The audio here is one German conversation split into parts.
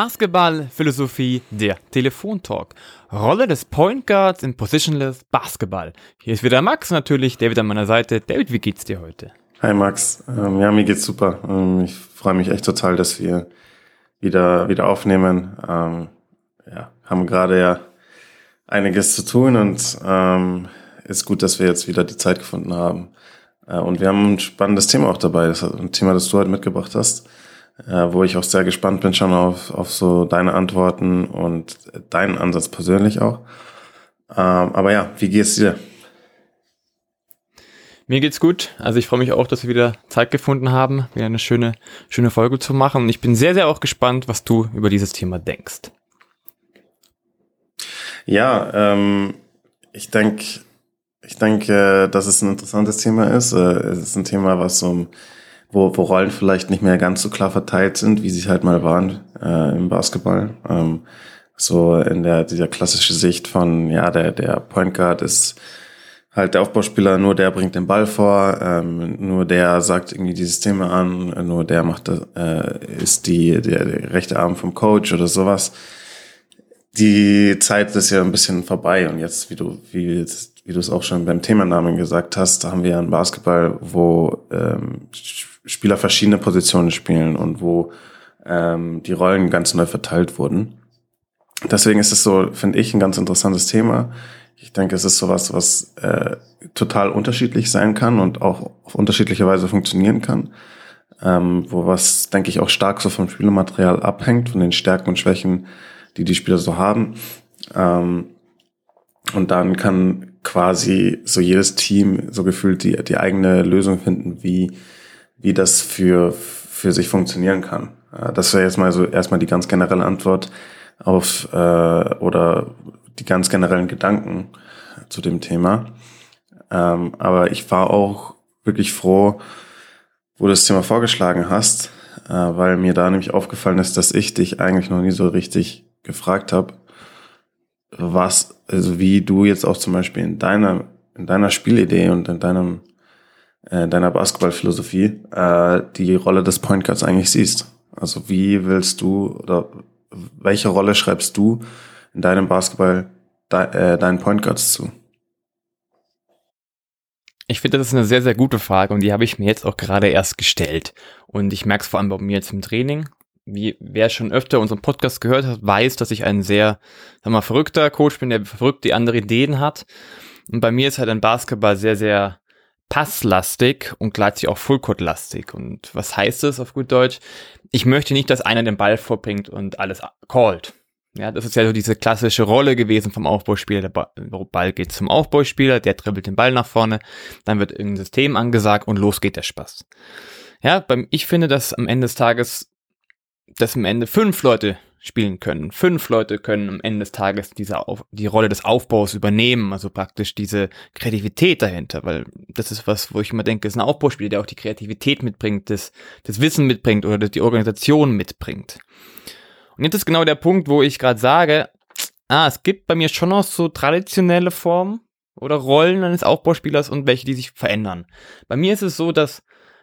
Basketball-Philosophie, der Telefontalk. Rolle des Point Guards in Positionless Basketball. Hier ist wieder Max natürlich, David an meiner Seite. David, wie geht's dir heute? Hi Max, ähm, ja, mir geht's super. Ähm, ich freue mich echt total, dass wir wieder, wieder aufnehmen. Ähm, ja, haben gerade ja einiges zu tun und ähm, ist gut, dass wir jetzt wieder die Zeit gefunden haben. Äh, und wir haben ein spannendes Thema auch dabei. Das ein Thema, das du heute mitgebracht hast äh, wo ich auch sehr gespannt bin schon auf, auf so deine Antworten und deinen Ansatz persönlich auch. Ähm, aber ja, wie geht's dir? Mir geht's gut. Also ich freue mich auch, dass wir wieder Zeit gefunden haben, wieder eine schöne, schöne Folge zu machen. Und ich bin sehr, sehr auch gespannt, was du über dieses Thema denkst. Ja, ähm, ich denke, ich denke, dass es ein interessantes Thema ist. Äh, es ist ein Thema, was um wo, wo Rollen vielleicht nicht mehr ganz so klar verteilt sind, wie sie halt mal waren äh, im Basketball. Ähm, so in der dieser klassische Sicht von ja der der Point Guard ist halt der Aufbauspieler, nur der bringt den Ball vor, ähm, nur der sagt irgendwie die Systeme an, nur der macht äh, ist die der, der rechte Arm vom Coach oder sowas. Die Zeit ist ja ein bisschen vorbei und jetzt, wie du wie wie du es auch schon beim Themennamen gesagt hast, haben wir einen Basketball, wo ähm, Spieler verschiedene Positionen spielen und wo ähm, die Rollen ganz neu verteilt wurden. Deswegen ist es so, finde ich, ein ganz interessantes Thema. Ich denke, es ist sowas, was äh, total unterschiedlich sein kann und auch auf unterschiedliche Weise funktionieren kann. Ähm, wo was, denke ich, auch stark so vom Spielmaterial abhängt, von den Stärken und Schwächen, die die Spieler so haben. Ähm, und dann kann quasi so jedes Team so gefühlt die, die eigene Lösung finden, wie wie das für, für sich funktionieren kann. Das wäre jetzt mal so erstmal die ganz generelle Antwort auf äh, oder die ganz generellen Gedanken zu dem Thema. Ähm, aber ich war auch wirklich froh, wo du das Thema vorgeschlagen hast, äh, weil mir da nämlich aufgefallen ist, dass ich dich eigentlich noch nie so richtig gefragt habe, was, also wie du jetzt auch zum Beispiel in deiner, in deiner Spielidee und in deinem äh, deiner Basketballphilosophie äh, die Rolle des Point Guards eigentlich siehst. Also wie willst du oder welche Rolle schreibst du in deinem Basketball de, äh, deinen Point Guards zu? Ich finde, das ist eine sehr, sehr gute Frage und die habe ich mir jetzt auch gerade erst gestellt. Und ich merke es vor allem bei mir jetzt im Training. Wie wer schon öfter unseren Podcast gehört hat, weiß, dass ich ein sehr, sag mal, verrückter Coach bin, der verrückt die andere Ideen hat. Und bei mir ist halt ein Basketball sehr, sehr passlastig und gleichzeitig auch Fullcourt-lastig. Und was heißt das auf gut Deutsch? Ich möchte nicht, dass einer den Ball vorbringt und alles callt. Ja, das ist ja so diese klassische Rolle gewesen vom Aufbauspieler. Der Ball geht zum Aufbauspieler, der dribbelt den Ball nach vorne, dann wird irgendein System angesagt und los geht der Spaß. Ja, beim, ich finde, dass am Ende des Tages, dass am Ende fünf Leute spielen können. Fünf Leute können am Ende des Tages diese Auf die Rolle des Aufbaus übernehmen, also praktisch diese Kreativität dahinter, weil das ist was, wo ich immer denke, ist ein Aufbauspieler, der auch die Kreativität mitbringt, das, das Wissen mitbringt oder die Organisation mitbringt. Und jetzt ist genau der Punkt, wo ich gerade sage, ah, es gibt bei mir schon noch so traditionelle Formen oder Rollen eines Aufbauspielers und welche, die sich verändern. Bei mir ist es so, dass,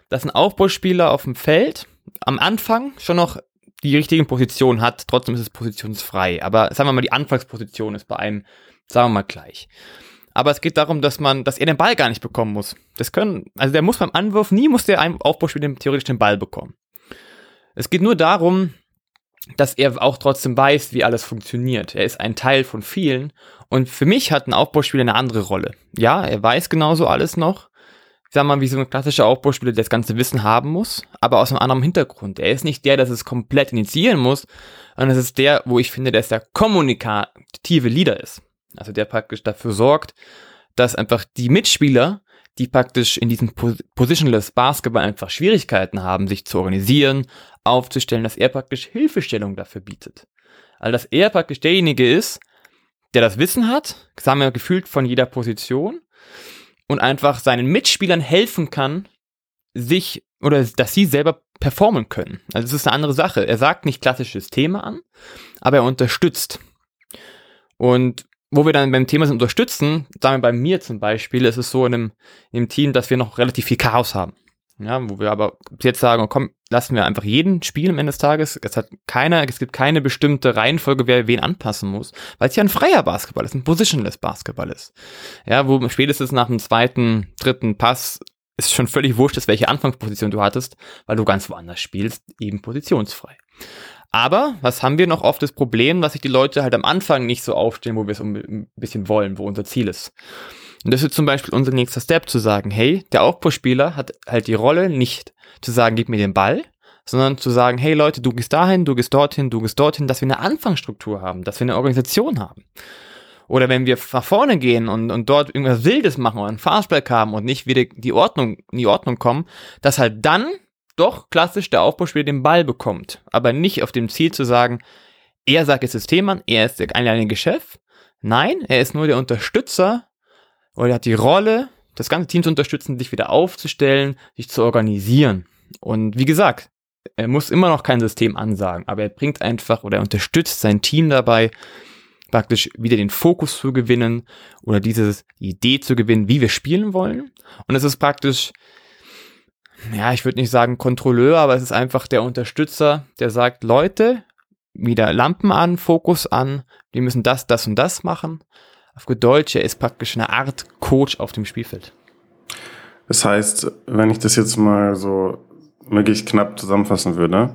dass ein Aufbauspieler auf dem Feld am Anfang schon noch die richtigen Positionen hat, trotzdem ist es positionsfrei. Aber sagen wir mal, die Anfangsposition ist bei einem, sagen wir mal, gleich. Aber es geht darum, dass man, dass er den Ball gar nicht bekommen muss. Das können, also der muss beim Anwurf, nie muss der Aufbauspieler theoretisch den Ball bekommen. Es geht nur darum, dass er auch trotzdem weiß, wie alles funktioniert. Er ist ein Teil von vielen. Und für mich hat ein Aufbauspieler eine andere Rolle. Ja, er weiß genauso alles noch, ich sag mal, wie so ein klassischer Aufbauspieler, der das ganze Wissen haben muss, aber aus einem anderen Hintergrund. Er ist nicht der, der es komplett initiieren muss, sondern es ist der, wo ich finde, ist der kommunikative Leader ist. Also der praktisch dafür sorgt, dass einfach die Mitspieler, die praktisch in diesem Positionless Basketball einfach Schwierigkeiten haben, sich zu organisieren, aufzustellen, dass er praktisch Hilfestellung dafür bietet. Also dass er praktisch derjenige ist, der das Wissen hat, sagen wir gefühlt von jeder Position, und einfach seinen Mitspielern helfen kann, sich oder dass sie selber performen können. Also es ist eine andere Sache. Er sagt nicht klassisches Thema an, aber er unterstützt. Und wo wir dann beim Thema sind unterstützen, sagen wir bei mir zum Beispiel, ist es so in einem, in einem Team, dass wir noch relativ viel Chaos haben. Ja, wo wir aber jetzt sagen, komm, lassen wir einfach jeden spielen am Ende des Tages. Es hat keiner, es gibt keine bestimmte Reihenfolge, wer wen anpassen muss, weil es ja ein freier Basketball ist, ein positionless Basketball ist. Ja, wo spätestens nach dem zweiten, dritten Pass ist schon völlig wurscht ist, welche Anfangsposition du hattest, weil du ganz woanders spielst, eben positionsfrei. Aber was haben wir noch oft das Problem, dass sich die Leute halt am Anfang nicht so aufstellen, wo wir es ein bisschen wollen, wo unser Ziel ist. Und das ist zum Beispiel unser nächster Step, zu sagen, hey, der Aufbauspieler hat halt die Rolle, nicht zu sagen, gib mir den Ball, sondern zu sagen, hey Leute, du gehst dahin, du gehst dorthin, du gehst dorthin, dass wir eine Anfangsstruktur haben, dass wir eine Organisation haben. Oder wenn wir nach vorne gehen und, und dort irgendwas Wildes machen oder einen Fastback haben und nicht wieder die Ordnung, in die Ordnung kommen, dass halt dann doch klassisch der Aufbauspieler den Ball bekommt. Aber nicht auf dem Ziel zu sagen, er sagt das System an, er ist der alleinige Chef. Nein, er ist nur der Unterstützer oder er hat die Rolle, das ganze Team zu unterstützen, sich wieder aufzustellen, sich zu organisieren. Und wie gesagt, er muss immer noch kein System ansagen, aber er bringt einfach oder er unterstützt sein Team dabei, praktisch wieder den Fokus zu gewinnen oder diese Idee zu gewinnen, wie wir spielen wollen. Und es ist praktisch, ja, ich würde nicht sagen Kontrolleur, aber es ist einfach der Unterstützer, der sagt, Leute, wieder Lampen an, Fokus an, die müssen das, das und das machen. Auf gut Deutsch, er ist praktisch eine Art Coach auf dem Spielfeld. Das heißt, wenn ich das jetzt mal so möglichst knapp zusammenfassen würde,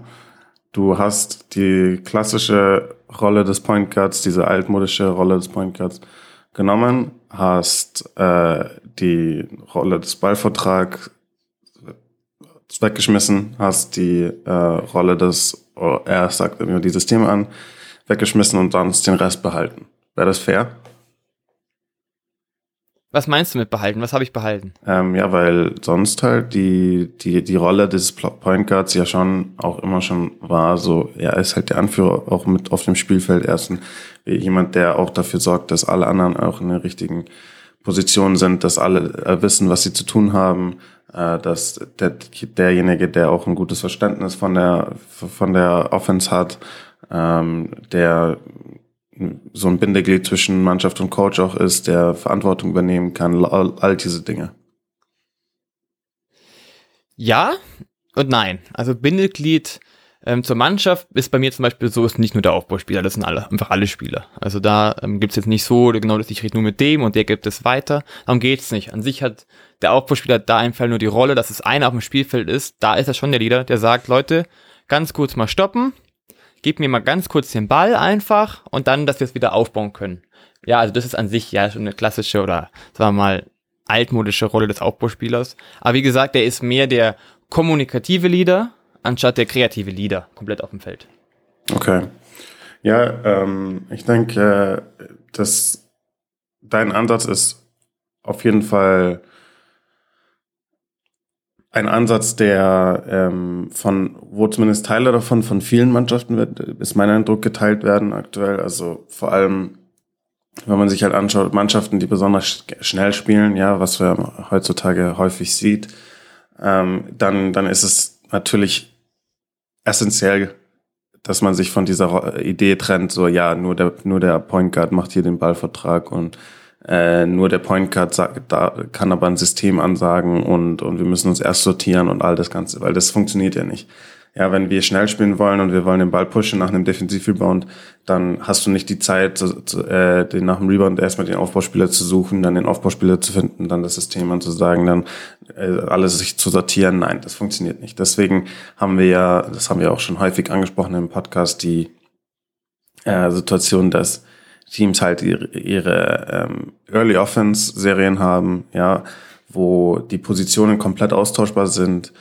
du hast die klassische Rolle des Point Guards, diese altmodische Rolle des Point Guards genommen, hast äh, die Rolle des Ballvertrags weggeschmissen, hast die äh, Rolle des, oh, er sagt immer die Systeme an, weggeschmissen und dann den Rest behalten. Wäre das fair? Was meinst du mit behalten? Was habe ich behalten? Ähm, ja, weil sonst halt die, die, die Rolle des Point Guards ja schon auch immer schon war, so, er ist halt der Anführer auch mit auf dem Spielfeld. Er ist ein, jemand, der auch dafür sorgt, dass alle anderen auch in der richtigen Position sind, dass alle äh, wissen, was sie zu tun haben, äh, dass der, derjenige, der auch ein gutes Verständnis von der, von der Offense hat, ähm, der so ein Bindeglied zwischen Mannschaft und Coach auch ist, der Verantwortung übernehmen kann, all, all diese Dinge. Ja und nein. Also Bindeglied ähm, zur Mannschaft ist bei mir zum Beispiel so, ist nicht nur der Aufbauspieler, das sind alle, einfach alle Spieler. Also da ähm, gibt es jetzt nicht so, genau, dass ich rede nur mit dem und der gibt es weiter. Darum geht's nicht. An sich hat der Aufbauspieler da einfach nur die Rolle, dass es einer auf dem Spielfeld ist. Da ist er schon der Leader, der sagt, Leute, ganz kurz mal stoppen, gib mir mal ganz kurz den Ball einfach und dann, dass wir es wieder aufbauen können. Ja, also das ist an sich ja schon eine klassische oder sagen wir mal altmodische Rolle des Aufbauspielers. Aber wie gesagt, der ist mehr der kommunikative Leader anstatt der kreative Leader komplett auf dem Feld. Okay. Ja, ähm, ich denke, äh, dass dein Ansatz ist auf jeden Fall ein Ansatz, der ähm, von, wo zumindest Teile davon von vielen Mannschaften wird, ist mein Eindruck, geteilt werden aktuell. Also vor allem, wenn man sich halt anschaut, Mannschaften, die besonders schnell spielen, ja, was man heutzutage häufig sieht, ähm, dann, dann ist es natürlich essentiell, dass man sich von dieser Idee trennt, so ja, nur der, nur der Point Guard macht hier den Ballvertrag und äh, nur der Point Guard sagt, da kann aber ein System ansagen und, und wir müssen uns erst sortieren und all das Ganze, weil das funktioniert ja nicht. Ja, wenn wir schnell spielen wollen und wir wollen den Ball pushen nach einem Defensivrebound, dann hast du nicht die Zeit, zu, zu, äh, den nach dem Rebound erstmal den Aufbauspieler zu suchen, dann den Aufbauspieler zu finden, dann das System anzusagen, dann äh, alles sich zu sortieren. Nein, das funktioniert nicht. Deswegen haben wir ja, das haben wir auch schon häufig angesprochen im Podcast, die äh, Situation, dass Teams halt ihre, ihre ähm, Early Offense Serien haben, ja, wo die Positionen komplett austauschbar sind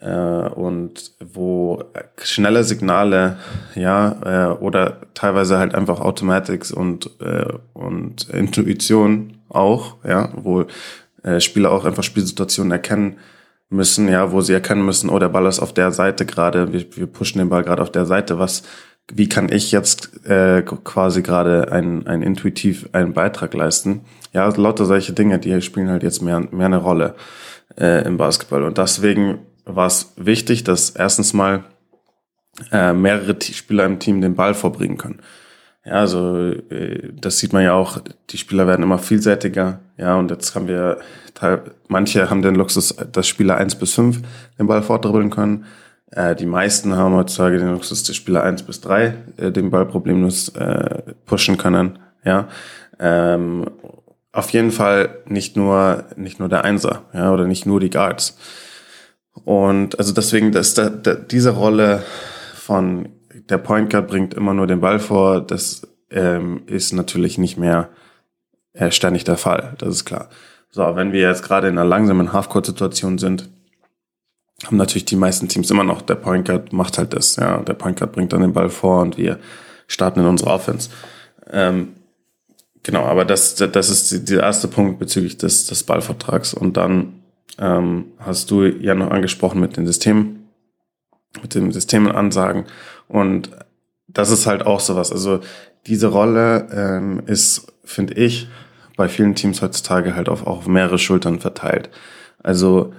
äh, und wo schnelle Signale, ja, äh, oder teilweise halt einfach Automatics und äh, und Intuition auch, ja, wo äh, Spieler auch einfach Spielsituationen erkennen müssen, ja, wo sie erkennen müssen, oh, der Ball ist auf der Seite gerade, wir, wir pushen den Ball gerade auf der Seite, was wie kann ich jetzt äh, quasi gerade ein, ein intuitiv einen Beitrag leisten? Ja, lauter solche Dinge, die spielen halt jetzt mehr, mehr eine Rolle äh, im Basketball. Und deswegen war es wichtig, dass erstens mal äh, mehrere Spieler im Team den Ball vorbringen können. Ja, also äh, das sieht man ja auch, die Spieler werden immer vielseitiger, Ja, und jetzt haben wir, manche haben den Luxus, dass Spieler eins bis fünf den Ball fortdribbeln können. Äh, die meisten haben heutzutage den Luxus, dass Spieler eins bis drei äh, den Ball problemlos äh, pushen können. Ja, ähm, auf jeden Fall nicht nur nicht nur der Einser, ja, oder nicht nur die Guards. Und also deswegen, dass da, da, diese Rolle von der Point Guard bringt immer nur den Ball vor, das ähm, ist natürlich nicht mehr äh, ständig der Fall, das ist klar. So, wenn wir jetzt gerade in einer langsamen Halfcourt-Situation sind, haben natürlich die meisten Teams immer noch, der Point Guard macht halt das, ja, der Point Guard bringt dann den Ball vor und wir starten in unsere Offense. Ähm, genau, aber das, das ist der erste Punkt bezüglich des, des Ballvertrags. Und dann ähm, hast du ja noch angesprochen mit den Systemen, mit den Systemenansagen. Und das ist halt auch sowas. Also diese Rolle ähm, ist, finde ich, bei vielen Teams heutzutage halt auch auf mehrere Schultern verteilt. Also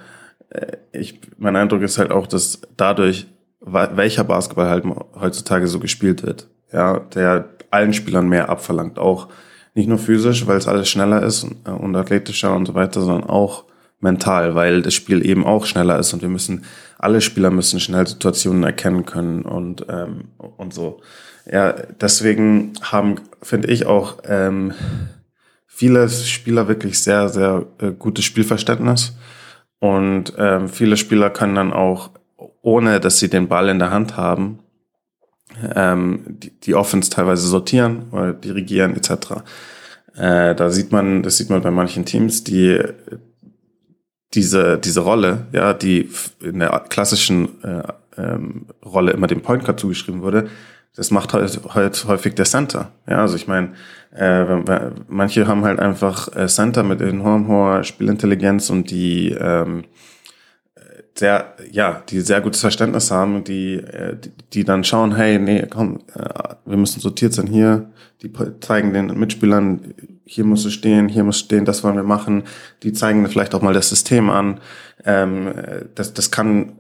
ich, mein Eindruck ist halt auch, dass dadurch, welcher Basketball halt heutzutage so gespielt wird, ja, der allen Spielern mehr abverlangt, auch nicht nur physisch, weil es alles schneller ist und, äh, und athletischer und so weiter, sondern auch mental, weil das Spiel eben auch schneller ist und wir müssen, alle Spieler müssen schnell Situationen erkennen können und, ähm, und so. Ja, deswegen haben, finde ich auch, ähm, viele Spieler wirklich sehr, sehr äh, gutes Spielverständnis und ähm, viele Spieler können dann auch, ohne dass sie den Ball in der Hand haben, ähm, die, die Offense teilweise sortieren oder dirigieren etc. Äh, da sieht man, das sieht man bei manchen Teams, die diese, diese Rolle, ja, die in der klassischen äh, ähm, Rolle immer dem Point Guard zugeschrieben wurde, das macht halt, halt häufig der Center. Ja, also ich meine, äh, manche haben halt einfach äh, Center mit enorm hoher Spielintelligenz und die ähm, sehr, ja, die sehr gutes Verständnis haben, die, äh, die, die dann schauen, hey, nee, komm, äh, wir müssen sortiert sein hier, die zeigen den Mitspielern, hier muss es stehen, hier muss stehen, das wollen wir machen. Die zeigen vielleicht auch mal das System an. Ähm, das, das kann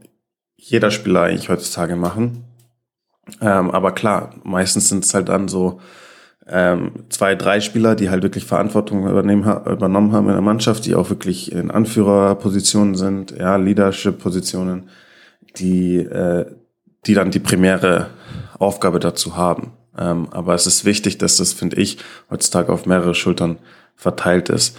jeder Spieler eigentlich heutzutage machen. Ähm, aber klar, meistens sind es halt dann so ähm, zwei, drei Spieler, die halt wirklich Verantwortung übernehmen, übernommen haben in der Mannschaft, die auch wirklich in Anführerpositionen sind, ja, Leadership-Positionen, die, äh, die dann die primäre Aufgabe dazu haben. Ähm, aber es ist wichtig, dass das, finde ich, heutzutage auf mehrere Schultern verteilt ist.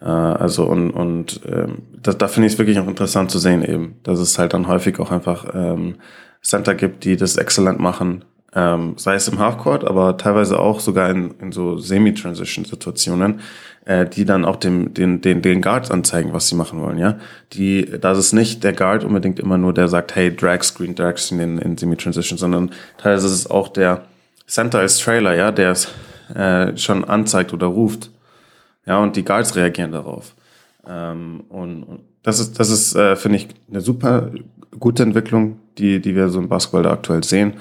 Äh, also und, und ähm, da, da finde ich es wirklich auch interessant zu sehen eben, dass es halt dann häufig auch einfach ähm, Center gibt, die das exzellent machen, ähm, sei es im Halfcourt, aber teilweise auch sogar in, in so Semi-Transition-Situationen, äh, die dann auch dem, den, den, den Guards anzeigen, was sie machen wollen, ja. Die, da ist nicht der Guard unbedingt immer nur, der sagt, hey, Drag Screen, Drag Screen in, in Semi-Transition, sondern teilweise ist es auch der Center als Trailer, ja, der es äh, schon anzeigt oder ruft. Ja, und die Guards reagieren darauf. Ähm, und, und das ist, das ist, äh, finde ich, eine super gute Entwicklung, die, die wir so im Basketball da aktuell sehen.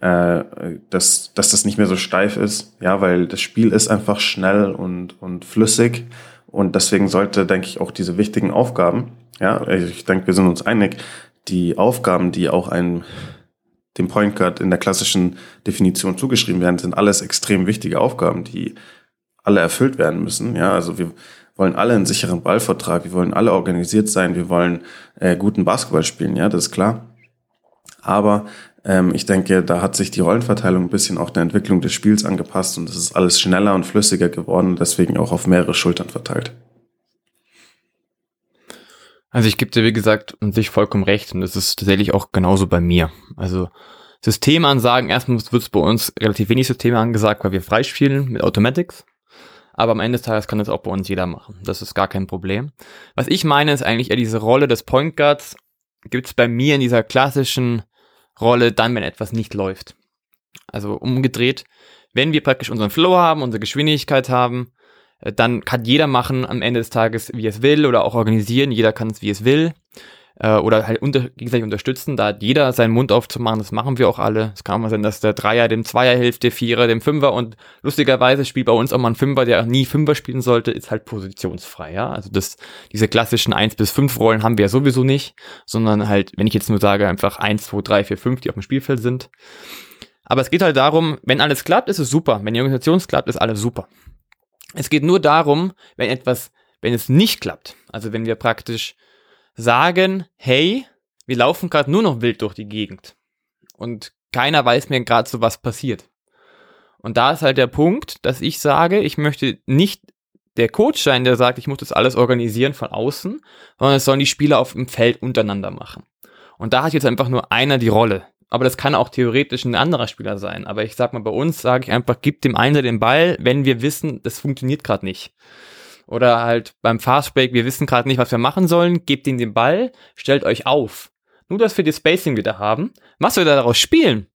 Äh, dass, dass das nicht mehr so steif ist, ja, weil das Spiel ist einfach schnell und, und flüssig. Und deswegen sollte, denke ich, auch diese wichtigen Aufgaben, ja, ich denke, wir sind uns einig, die Aufgaben, die auch einem dem Point Guard in der klassischen Definition zugeschrieben werden, sind alles extrem wichtige Aufgaben, die alle erfüllt werden müssen. Ja, also wir wollen alle einen sicheren Ballvertrag, wir wollen alle organisiert sein, wir wollen äh, guten Basketball spielen, ja, das ist klar. Aber ähm, ich denke, da hat sich die Rollenverteilung ein bisschen auch der Entwicklung des Spiels angepasst und es ist alles schneller und flüssiger geworden, deswegen auch auf mehrere Schultern verteilt. Also ich gebe dir, wie gesagt, an sich vollkommen recht und das ist tatsächlich auch genauso bei mir. Also Systemansagen, erstmal wird es bei uns relativ wenig Systeme angesagt, weil wir freispielen mit Automatics. Aber am Ende des Tages kann das auch bei uns jeder machen. Das ist gar kein Problem. Was ich meine, ist eigentlich eher diese Rolle des Point Guards gibt es bei mir in dieser klassischen Rolle dann, wenn etwas nicht läuft. Also umgedreht, wenn wir praktisch unseren Flow haben, unsere Geschwindigkeit haben, äh, dann kann jeder machen am Ende des Tages, wie es will oder auch organisieren. Jeder kann es, wie es will äh, oder halt unter, gegenseitig unterstützen. Da hat jeder seinen Mund aufzumachen, das machen wir auch alle. Es kann auch mal sein, dass der Dreier dem Zweier hilft, der Vierer dem Fünfer und lustigerweise spielt bei uns auch mal ein Fünfer, der nie Fünfer spielen sollte, ist halt positionsfrei, ja. Also das, diese klassischen 1 bis 5 Rollen haben wir ja sowieso nicht, sondern halt, wenn ich jetzt nur sage, einfach 1, 2, 3, 4, 5, die auf dem Spielfeld sind. Aber es geht halt darum, wenn alles klappt, ist es super. Wenn die Organisation klappt, ist alles super. Es geht nur darum, wenn etwas wenn es nicht klappt. Also wenn wir praktisch sagen, hey, wir laufen gerade nur noch wild durch die Gegend und keiner weiß mir gerade so, was passiert. Und da ist halt der Punkt, dass ich sage, ich möchte nicht der Coach sein, der sagt, ich muss das alles organisieren von außen, sondern es sollen die Spieler auf dem Feld untereinander machen. Und da hat jetzt einfach nur einer die Rolle. Aber das kann auch theoretisch ein anderer Spieler sein. Aber ich sag mal, bei uns sage ich einfach, gib dem einen den Ball, wenn wir wissen, das funktioniert gerade nicht. Oder halt beim Fastbreak, wir wissen gerade nicht, was wir machen sollen, gebt ihm den Ball, stellt euch auf. Nur, dass wir die Spacing wieder haben. Was wir daraus spielen,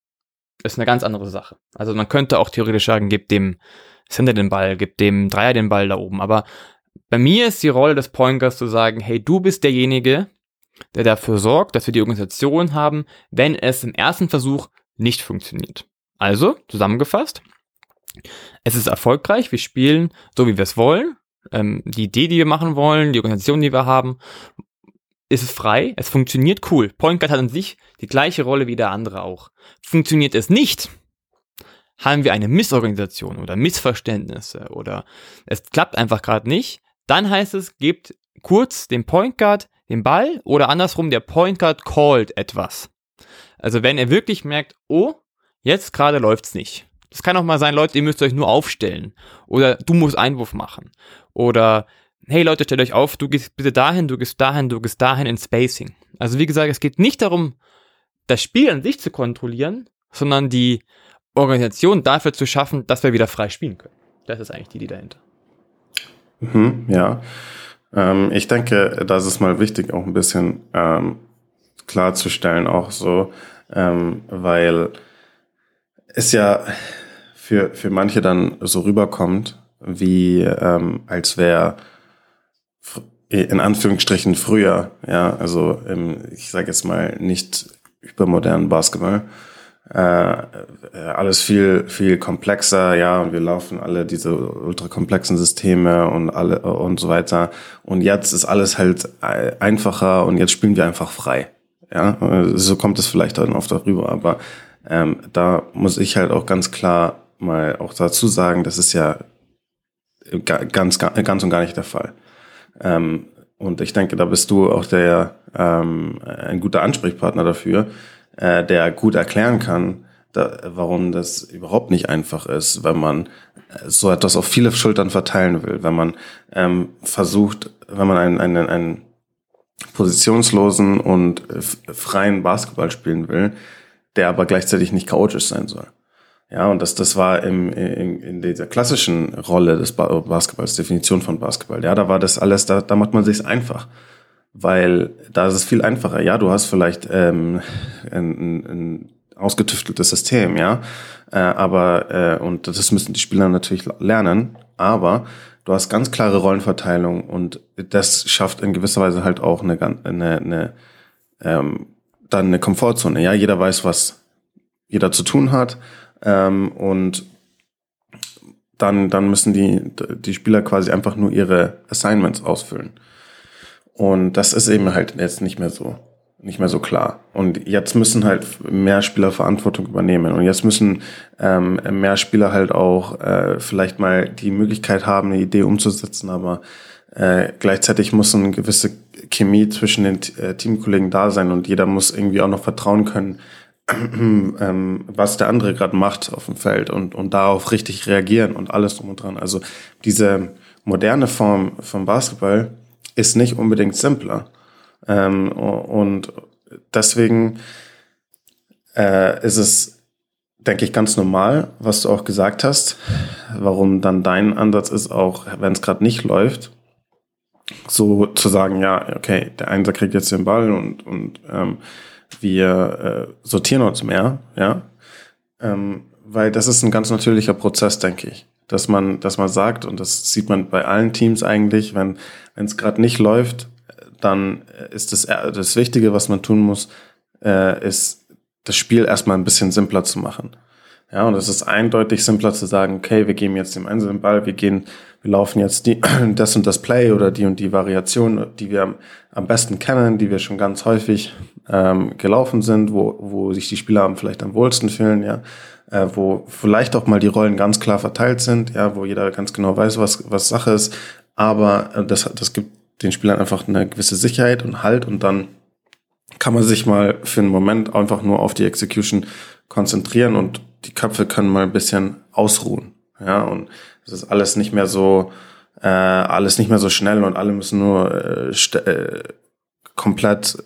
ist eine ganz andere Sache. Also man könnte auch theoretisch sagen, gebt dem Center den Ball, gebt dem Dreier den Ball da oben. Aber bei mir ist die Rolle des Pointers zu sagen, hey, du bist derjenige, der dafür sorgt, dass wir die Organisation haben, wenn es im ersten Versuch nicht funktioniert. Also, zusammengefasst, es ist erfolgreich, wir spielen so, wie wir es wollen. Ähm, die Idee, die wir machen wollen, die Organisation, die wir haben, ist es frei, es funktioniert cool. Point Guard hat an sich die gleiche Rolle wie der andere auch. Funktioniert es nicht, haben wir eine Missorganisation oder Missverständnisse oder es klappt einfach gerade nicht, dann heißt es, gebt kurz dem Point Guard den Ball oder andersrum, der Point Guard called etwas. Also wenn er wirklich merkt, oh, jetzt gerade läuft's nicht. Das kann auch mal sein, Leute, ihr müsst euch nur aufstellen. Oder du musst Einwurf machen. Oder, hey Leute, stellt euch auf, du gehst bitte dahin, du gehst dahin, du gehst dahin in Spacing. Also wie gesagt, es geht nicht darum, das Spiel an sich zu kontrollieren, sondern die Organisation dafür zu schaffen, dass wir wieder frei spielen können. Das ist eigentlich die Idee dahinter. Mhm, ja. Ähm, ich denke, das ist mal wichtig, auch ein bisschen ähm, klarzustellen, auch so, ähm, weil es ja für, für manche dann so rüberkommt, wie ähm, als wäre in Anführungsstrichen früher, ja, also im, ich sage jetzt mal nicht übermodernen Basketball, äh, äh, alles viel, viel komplexer, ja, und wir laufen alle diese ultrakomplexen Systeme und alle und so weiter. Und jetzt ist alles halt einfacher und jetzt spielen wir einfach frei. Ja, so kommt es vielleicht dann oft darüber, aber ähm, da muss ich halt auch ganz klar mal auch dazu sagen, das ist ja ganz, ganz und gar nicht der Fall. Ähm, und ich denke, da bist du auch der ähm, ein guter Ansprechpartner dafür, äh, der gut erklären kann, da, warum das überhaupt nicht einfach ist, wenn man äh, so etwas auf viele Schultern verteilen will, wenn man ähm, versucht, wenn man einen, einen, einen positionslosen und freien Basketball spielen will, der aber gleichzeitig nicht chaotisch sein soll. Ja, und das, das war im, in, in dieser klassischen Rolle des Basketballs, Definition von Basketball. Ja, da war das alles, da, da macht man sich's einfach weil da ist es viel einfacher. Ja, du hast vielleicht ähm, ein, ein ausgetüfteltes System, ja, äh, aber äh, und das müssen die Spieler natürlich lernen, aber du hast ganz klare Rollenverteilung und das schafft in gewisser Weise halt auch eine, eine, eine ähm, dann eine Komfortzone. Ja, jeder weiß, was jeder zu tun hat ähm, und dann, dann müssen die, die Spieler quasi einfach nur ihre Assignments ausfüllen. Und das ist eben halt jetzt nicht mehr so, nicht mehr so klar. Und jetzt müssen halt mehr Spieler Verantwortung übernehmen. Und jetzt müssen ähm, mehr Spieler halt auch äh, vielleicht mal die Möglichkeit haben, eine Idee umzusetzen, aber äh, gleichzeitig muss eine gewisse Chemie zwischen den äh, Teamkollegen da sein und jeder muss irgendwie auch noch vertrauen können, ähm, was der andere gerade macht auf dem Feld und, und darauf richtig reagieren und alles drum und dran. Also diese moderne Form vom Basketball ist nicht unbedingt simpler. Ähm, und deswegen äh, ist es, denke ich, ganz normal, was du auch gesagt hast, warum dann dein Ansatz ist, auch wenn es gerade nicht läuft, so zu sagen, ja, okay, der Einser kriegt jetzt den Ball und, und ähm, wir äh, sortieren uns mehr, ja, ähm, weil das ist ein ganz natürlicher Prozess, denke ich dass man, dass man sagt, und das sieht man bei allen Teams eigentlich, wenn es gerade nicht läuft, dann ist das, das Wichtige, was man tun muss, äh, ist das Spiel erstmal ein bisschen simpler zu machen. Ja, und es ist eindeutig simpler zu sagen, okay, wir geben jetzt dem einzelnen Ball, wir gehen, wir laufen jetzt die, das und das Play oder die und die Variation, die wir am, besten kennen, die wir schon ganz häufig ähm, gelaufen sind, wo, wo sich die Spieler vielleicht am wohlsten fühlen, ja äh, wo vielleicht auch mal die Rollen ganz klar verteilt sind, ja, wo jeder ganz genau weiß, was, was Sache ist. aber äh, das, das gibt den Spielern einfach eine gewisse Sicherheit und Halt und dann kann man sich mal für einen Moment einfach nur auf die Execution konzentrieren und die Köpfe können mal ein bisschen ausruhen. Ja, und es ist alles nicht mehr so, äh, alles nicht mehr so schnell und alle müssen nur äh, äh, komplett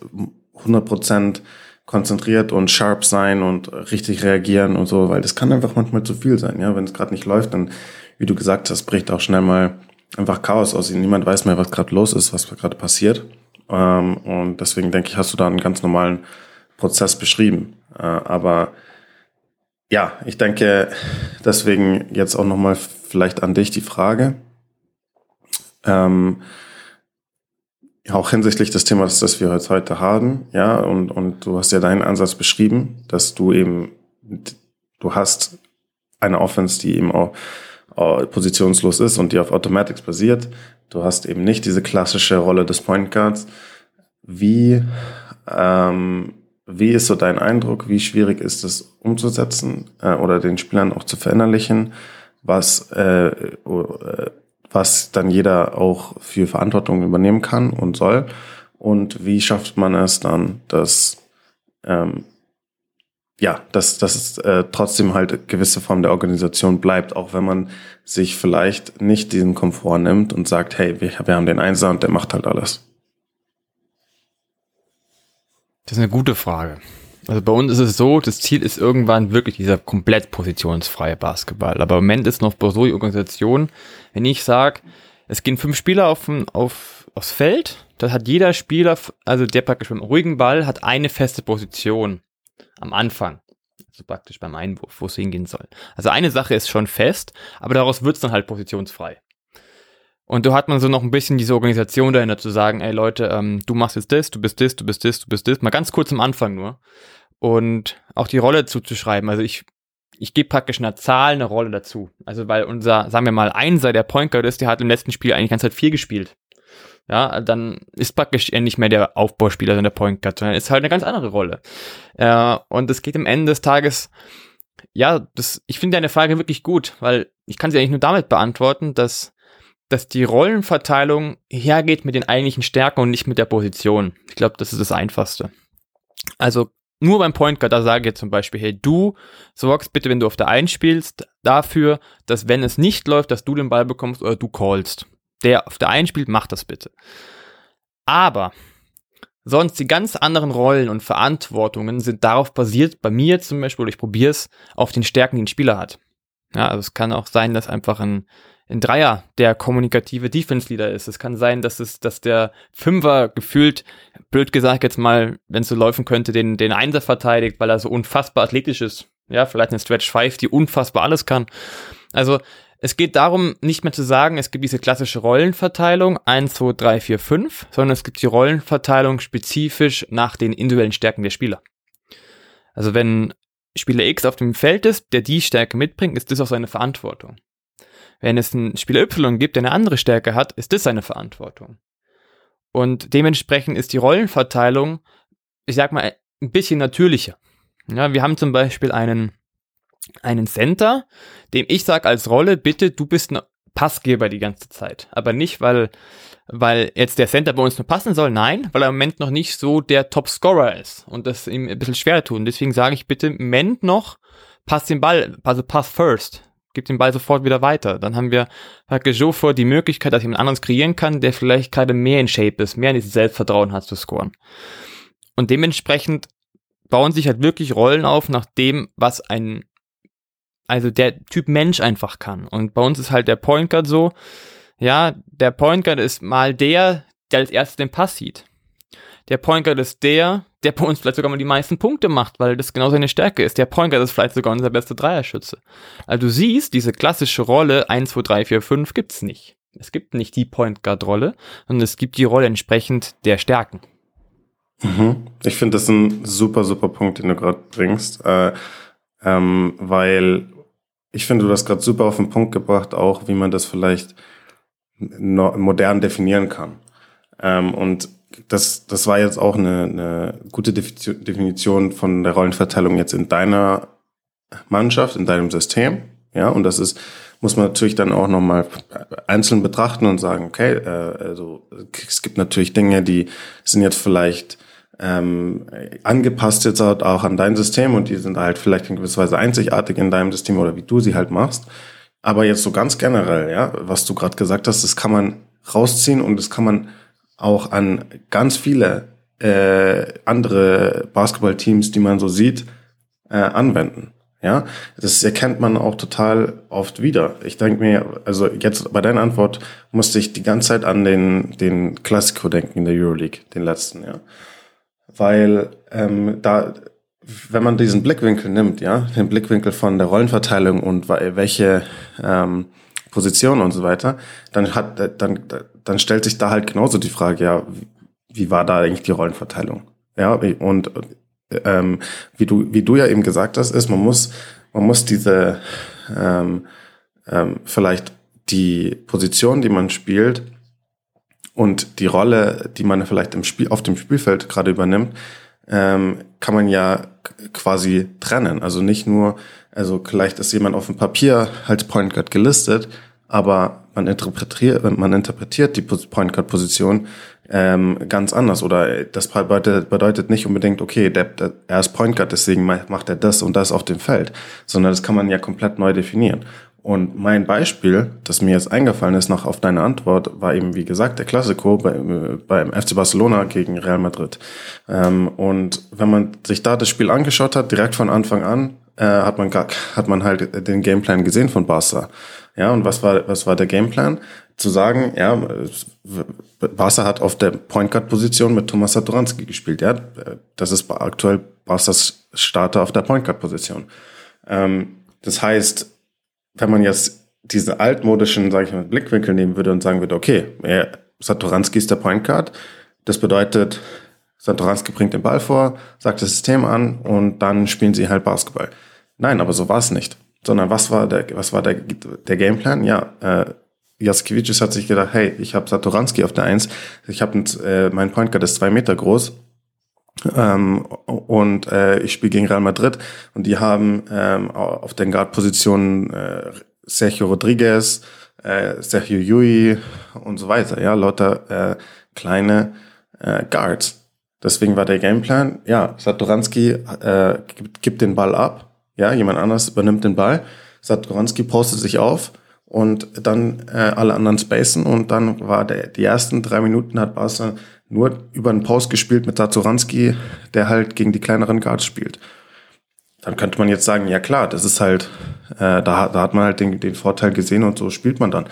100% konzentriert und sharp sein und richtig reagieren und so, weil das kann einfach manchmal zu viel sein. Ja, wenn es gerade nicht läuft, dann, wie du gesagt hast, bricht auch schnell mal einfach Chaos aus. Niemand weiß mehr, was gerade los ist, was gerade passiert. Ähm, und deswegen denke ich, hast du da einen ganz normalen Prozess beschrieben. Äh, aber ja, ich denke, deswegen jetzt auch nochmal vielleicht an dich die Frage. Ähm, auch hinsichtlich des Themas, das wir heute haben, ja, und, und du hast ja deinen Ansatz beschrieben, dass du eben, du hast eine Offense, die eben auch positionslos ist und die auf Automatics basiert. Du hast eben nicht diese klassische Rolle des Point Guards. Wie, ähm, wie ist so dein Eindruck? Wie schwierig ist es umzusetzen äh, oder den Spielern auch zu verinnerlichen, was, äh, äh, was dann jeder auch für Verantwortung übernehmen kann und soll? Und wie schafft man es dann, dass ähm, ja, dass, dass es äh, trotzdem halt gewisse Form der Organisation bleibt, auch wenn man sich vielleicht nicht diesen Komfort nimmt und sagt, hey, wir, wir haben den Einser und der macht halt alles. Das ist eine gute Frage. Also bei uns ist es so, das Ziel ist irgendwann wirklich dieser komplett positionsfreie Basketball. Aber im Moment ist noch so die Organisation, wenn ich sage, es gehen fünf Spieler auf, auf, aufs Feld, da hat jeder Spieler, also der praktisch beim ruhigen Ball, hat eine feste Position am Anfang. Also praktisch beim Einwurf, wo es hingehen soll. Also eine Sache ist schon fest, aber daraus wird es dann halt positionsfrei. Und da hat man so noch ein bisschen diese Organisation dahinter zu sagen, ey Leute, ähm, du machst jetzt das, du bist das, du bist das, du bist das. Mal ganz kurz am Anfang nur. Und auch die Rolle zuzuschreiben. Also ich, ich gebe praktisch einer Zahl eine Rolle dazu. Also weil unser, sagen wir mal, Einser, der Point Guard ist, der hat im letzten Spiel eigentlich ganz halt vier gespielt ja, dann ist praktisch er nicht mehr der Aufbauspieler, sondern der Point Guard, sondern ist halt eine ganz andere Rolle. Äh, und es geht am Ende des Tages, ja, das, ich finde deine Frage wirklich gut, weil ich kann sie eigentlich nur damit beantworten, dass, dass die Rollenverteilung hergeht mit den eigentlichen Stärken und nicht mit der Position. Ich glaube, das ist das Einfachste. Also nur beim Point Guard, da sage ich zum Beispiel, hey, du sorgst bitte, wenn du auf der 1 spielst, dafür, dass wenn es nicht läuft, dass du den Ball bekommst oder du callst der auf der einen spielt, macht das bitte. Aber sonst die ganz anderen Rollen und Verantwortungen sind darauf basiert, bei mir zum Beispiel, oder ich probiere es, auf den Stärken, die ein Spieler hat. Ja, also es kann auch sein, dass einfach ein, ein Dreier der kommunikative Defense-Leader ist. Es kann sein, dass es, dass der Fünfer gefühlt, blöd gesagt jetzt mal, wenn es so laufen könnte, den, den Einser verteidigt, weil er so unfassbar athletisch ist. Ja, vielleicht eine Stretch 5, die unfassbar alles kann. Also es geht darum, nicht mehr zu sagen, es gibt diese klassische Rollenverteilung 1, 2, 3, 4, 5, sondern es gibt die Rollenverteilung spezifisch nach den individuellen Stärken der Spieler. Also wenn Spieler X auf dem Feld ist, der die Stärke mitbringt, ist das auch seine Verantwortung. Wenn es einen Spieler Y gibt, der eine andere Stärke hat, ist das seine Verantwortung. Und dementsprechend ist die Rollenverteilung, ich sag mal, ein bisschen natürlicher. Ja, wir haben zum Beispiel einen einen Center, dem ich sage als Rolle, bitte, du bist ein Passgeber die ganze Zeit. Aber nicht, weil, weil jetzt der Center bei uns nur passen soll, nein, weil er im Moment noch nicht so der Top-Scorer ist und das ihm ein bisschen schwer tun. Deswegen sage ich bitte, Moment noch, pass den Ball, also pass first. Gib den Ball sofort wieder weiter. Dann haben wir praktisch vor die Möglichkeit, dass jemand anderes kreieren kann, der vielleicht gerade mehr in Shape ist, mehr in dieses Selbstvertrauen hat zu scoren. Und dementsprechend bauen sich halt wirklich Rollen auf nach dem, was ein also der Typ Mensch einfach kann. Und bei uns ist halt der Point Guard so, ja, der Point Guard ist mal der, der als erstes den Pass sieht. Der Point Guard ist der, der bei uns vielleicht sogar mal die meisten Punkte macht, weil das genau seine Stärke ist. Der Point Guard ist vielleicht sogar unser bester Dreierschütze. Also du siehst, diese klassische Rolle 1, 2, 3, 4, 5 gibt's nicht. Es gibt nicht die Point Guard Rolle, sondern es gibt die Rolle entsprechend der Stärken. Mhm. Ich finde das ein super, super Punkt, den du gerade bringst, äh, ähm, weil ich finde, du hast gerade super auf den Punkt gebracht, auch wie man das vielleicht modern definieren kann. Ähm, und das, das war jetzt auch eine, eine gute Definition von der Rollenverteilung jetzt in deiner Mannschaft, in deinem System. Ja, und das ist, muss man natürlich dann auch nochmal einzeln betrachten und sagen, okay, äh, also es gibt natürlich Dinge, die sind jetzt vielleicht ähm, angepasst jetzt auch an dein System und die sind halt vielleicht in gewisser Weise einzigartig in deinem System oder wie du sie halt machst. Aber jetzt so ganz generell, ja, was du gerade gesagt hast, das kann man rausziehen und das kann man auch an ganz viele äh, andere Basketballteams, die man so sieht, äh, anwenden. Ja, das erkennt man auch total oft wieder. Ich denke mir, also jetzt bei deiner Antwort musste ich die ganze Zeit an den, den Klassiko denken in der Euroleague, den letzten, ja. Weil ähm, da, wenn man diesen Blickwinkel nimmt, ja, den Blickwinkel von der Rollenverteilung und welche ähm, Position und so weiter, dann hat, dann, dann stellt sich da halt genauso die Frage, ja, wie, war da eigentlich die Rollenverteilung? Ja, und ähm, wie du, wie du ja eben gesagt hast, ist, man muss, man muss diese ähm, ähm, vielleicht die Position, die man spielt und die Rolle, die man vielleicht im Spiel, auf dem Spielfeld gerade übernimmt, ähm, kann man ja quasi trennen. Also nicht nur, also vielleicht ist jemand auf dem Papier als Point Guard gelistet, aber man interpretiert, man interpretiert die Point Guard Position ähm, ganz anders. Oder das bedeutet, bedeutet nicht unbedingt, okay, der, der, er ist Point Guard, deswegen macht er das und das auf dem Feld, sondern das kann man ja komplett neu definieren. Und mein Beispiel, das mir jetzt eingefallen ist, noch auf deine Antwort, war eben, wie gesagt, der Klassiko bei, beim FC Barcelona gegen Real Madrid. Ähm, und wenn man sich da das Spiel angeschaut hat, direkt von Anfang an, äh, hat man hat man halt den Gameplan gesehen von Barca. Ja, und was war, was war der Gameplan? zu sagen, ja, Barca hat auf der Point Guard Position mit Thomas Satoranski gespielt. Ja, das ist aktuell Barca's Starter auf der Point Guard Position. Ähm, das heißt, wenn man jetzt diese altmodischen, sage ich mal, Blickwinkel nehmen würde und sagen würde, okay, Satoranski ist der Point Guard, das bedeutet, Satoranski bringt den Ball vor, sagt das System an und dann spielen sie halt Basketball. Nein, aber so war es nicht. Sondern was war der, was war der, der Gameplan? Ja, äh, Jaskevicius hat sich gedacht, hey, ich habe Satoranski auf der Eins, ich habe äh, mein Point Guard ist zwei Meter groß ähm, und äh, ich spiele gegen Real Madrid und die haben ähm, auf den Guard-Positionen äh, Sergio Rodriguez, äh, Sergio Yui und so weiter, ja, lauter äh, kleine äh, Guards. Deswegen war der Gameplan, ja, Satoranski äh, gibt, gibt den Ball ab, ja, jemand anders übernimmt den Ball, Satoranski postet sich auf und dann äh, alle anderen spacen und dann war der, die ersten drei Minuten hat Barca nur über einen Post gespielt mit Satoranski, der halt gegen die kleineren Guards spielt. Dann könnte man jetzt sagen, ja klar, das ist halt, äh, da, da hat man halt den, den Vorteil gesehen und so spielt man dann.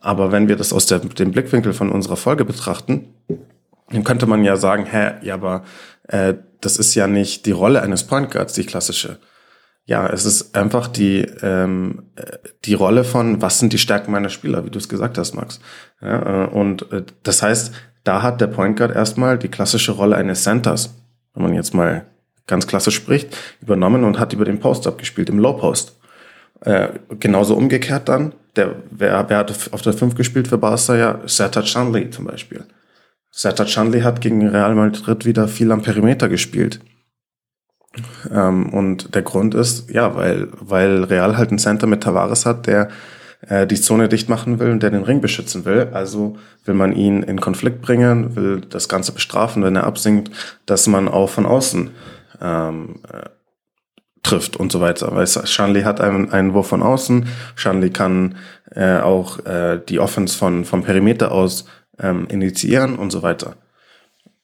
Aber wenn wir das aus der, dem Blickwinkel von unserer Folge betrachten, dann könnte man ja sagen, hä, ja, aber äh, das ist ja nicht die Rolle eines Point Guards, die klassische. Ja, es ist einfach die, ähm, die Rolle von, was sind die Stärken meiner Spieler, wie du es gesagt hast, Max. Ja, äh, und äh, das heißt, da hat der Point Guard erstmal die klassische Rolle eines Centers, wenn man jetzt mal ganz klassisch spricht, übernommen und hat über den Post-Up gespielt, im Low-Post. Äh, genauso umgekehrt dann, der, wer, wer hat auf der 5 gespielt für Barca? Ja, Serta Chanley zum Beispiel. Serta Chanley hat gegen Real Madrid wieder viel am Perimeter gespielt. Ähm, und der Grund ist, ja, weil, weil Real halt einen Center mit Tavares hat, der äh, die Zone dicht machen will und der den Ring beschützen will. Also will man ihn in Konflikt bringen, will das Ganze bestrafen, wenn er absinkt, dass man auch von außen ähm, äh, trifft und so weiter. Weil Shanley hat einen, einen Wurf von außen, Shanley kann äh, auch äh, die Offense von, vom Perimeter aus ähm, initiieren und so weiter.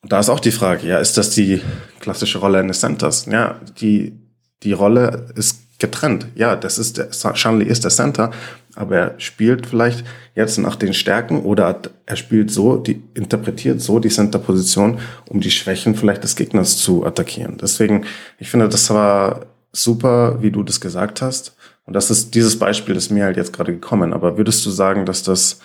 Da ist auch die Frage, ja, ist das die klassische Rolle eines Centers? Ja, die, die Rolle ist getrennt. Ja, das ist der, Shanley ist der Center, aber er spielt vielleicht jetzt nach den Stärken oder er spielt so, die interpretiert so die Center-Position, um die Schwächen vielleicht des Gegners zu attackieren. Deswegen, ich finde, das war super, wie du das gesagt hast. Und das ist dieses Beispiel ist mir halt jetzt gerade gekommen. Aber würdest du sagen, dass das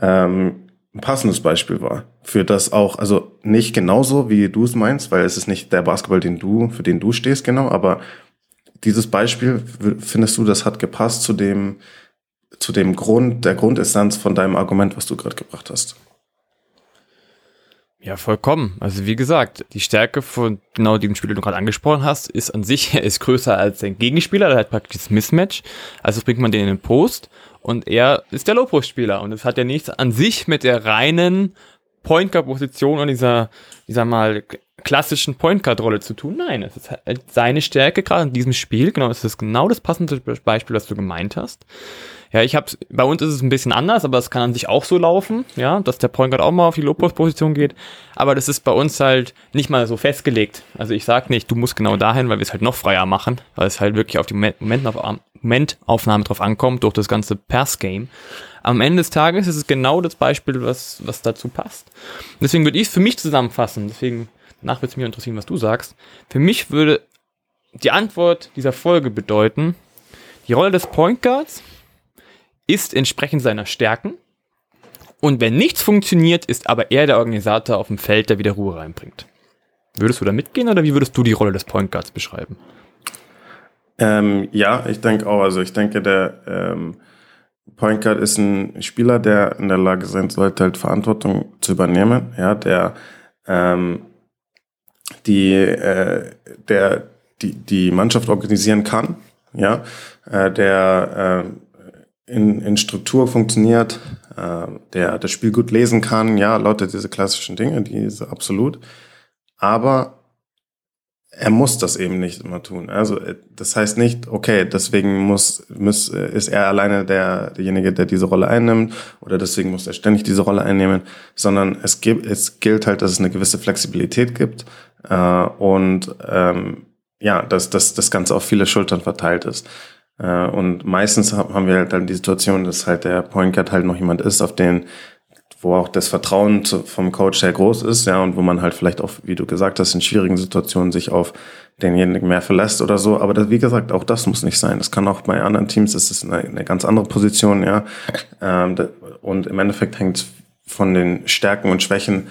ähm, ein passendes Beispiel war. Für das auch, also nicht genauso, wie du es meinst, weil es ist nicht der Basketball, den du, für den du stehst, genau, aber dieses Beispiel, findest du, das hat gepasst zu dem, zu dem Grund, der Grundessenz von deinem Argument, was du gerade gebracht hast? Ja, vollkommen. Also wie gesagt, die Stärke von genau dem Spieler, den du gerade angesprochen hast, ist an sich, er ist größer als sein Gegenspieler, der hat praktisch das Mismatch. Also bringt man den in den Post und er ist der Low-Post-Spieler. Und das hat ja nichts an sich mit der reinen Point Guard-Position und dieser, sag mal, klassischen Point Guard-Rolle zu tun. Nein, es ist halt seine Stärke gerade in diesem Spiel. Genau, es ist genau das passende Beispiel, was du gemeint hast. Ja, ich hab's, bei uns ist es ein bisschen anders, aber es kann an sich auch so laufen, ja, dass der Point Guard auch mal auf die Low-Post-Position geht. Aber das ist bei uns halt nicht mal so festgelegt. Also ich sag nicht, du musst genau dahin, weil wir es halt noch freier machen, weil es halt wirklich auf die Momentaufnahme drauf ankommt, durch das ganze Pass-Game. Am Ende des Tages ist es genau das Beispiel, was, was dazu passt. deswegen würde ich es für mich zusammenfassen, deswegen nach wird es mich interessieren, was du sagst. Für mich würde die Antwort dieser Folge bedeuten, die Rolle des Point Guards ist entsprechend seiner Stärken. Und wenn nichts funktioniert, ist aber er der Organisator auf dem Feld, der wieder Ruhe reinbringt. Würdest du da mitgehen oder wie würdest du die Rolle des Point Guards beschreiben? Ähm, ja, ich denke auch. Also ich denke, der ähm, Point Guard ist ein Spieler, der in der Lage sein sollte, halt Verantwortung zu übernehmen. Ja, der ähm, die, äh, der die, die Mannschaft organisieren kann. Ja, äh, der äh, in, in Struktur funktioniert, äh, der das Spiel gut lesen kann, ja, lauter diese klassischen Dinge, diese absolut. Aber er muss das eben nicht immer tun. Also äh, das heißt nicht, okay, deswegen muss, muss ist er alleine der, derjenige, der diese Rolle einnimmt oder deswegen muss er ständig diese Rolle einnehmen, sondern es gibt, es gilt halt, dass es eine gewisse Flexibilität gibt äh, und ähm, ja, dass, dass das Ganze auf viele Schultern verteilt ist. Äh, und meistens haben wir halt dann die Situation, dass halt der Point Guard halt noch jemand ist, auf den wo auch das Vertrauen zu, vom Coach sehr groß ist, ja, und wo man halt vielleicht auch, wie du gesagt hast, in schwierigen Situationen sich auf denjenigen mehr verlässt oder so. Aber das, wie gesagt, auch das muss nicht sein. Das kann auch bei anderen Teams, ist es eine, eine ganz andere Position, ja. Ähm, und im Endeffekt hängt es von den Stärken und Schwächen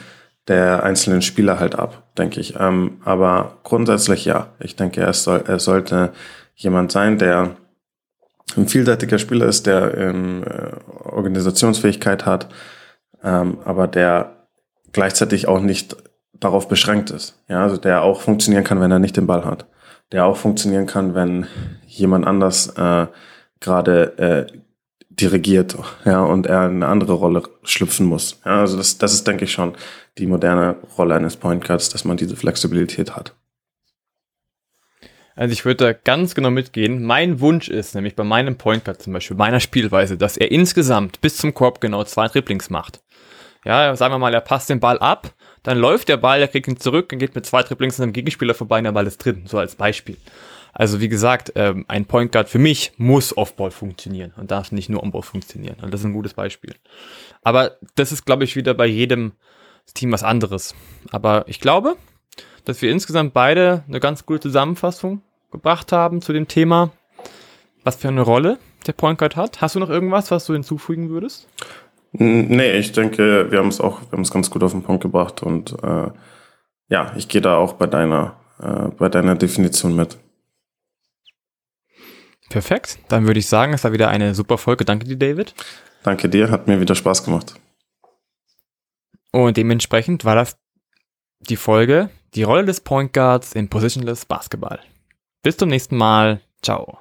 der einzelnen Spieler halt ab, denke ich. Ähm, aber grundsätzlich ja. Ich denke, er, soll, er sollte jemand sein, der ein vielseitiger Spieler ist, der ähm, Organisationsfähigkeit hat, ähm, aber der gleichzeitig auch nicht darauf beschränkt ist. Ja, also der auch funktionieren kann, wenn er nicht den Ball hat. Der auch funktionieren kann, wenn jemand anders äh, gerade äh, dirigiert, ja, und er eine andere Rolle schlüpfen muss. Ja, also das, das ist, denke ich, schon die moderne Rolle eines Point Guards, dass man diese Flexibilität hat. Also ich würde da ganz genau mitgehen. Mein Wunsch ist nämlich bei meinem Point Guard zum Beispiel, meiner Spielweise, dass er insgesamt bis zum Korb genau zwei Dribblings macht. Ja, sagen wir mal, er passt den Ball ab, dann läuft der Ball, er kriegt ihn zurück und geht mit zwei Dribblings an einem Gegenspieler vorbei und der Ball ist drin. So als Beispiel. Also wie gesagt, ähm, ein Point Guard für mich muss Offball funktionieren und darf nicht nur Onball funktionieren. Und das ist ein gutes Beispiel. Aber das ist, glaube ich, wieder bei jedem Team was anderes. Aber ich glaube, dass wir insgesamt beide eine ganz gute Zusammenfassung gebracht haben zu dem Thema, was für eine Rolle der Point Guard hat. Hast du noch irgendwas, was du hinzufügen würdest? Nee, ich denke, wir haben es auch, wir haben es ganz gut auf den Punkt gebracht und äh, ja, ich gehe da auch bei deiner, äh, bei deiner Definition mit. Perfekt, dann würde ich sagen, es war wieder eine super Folge. Danke dir, David. Danke dir, hat mir wieder Spaß gemacht. Und dementsprechend war das die Folge, die Rolle des Point Guards in Positionless Basketball. Bis zum nächsten Mal. Ciao.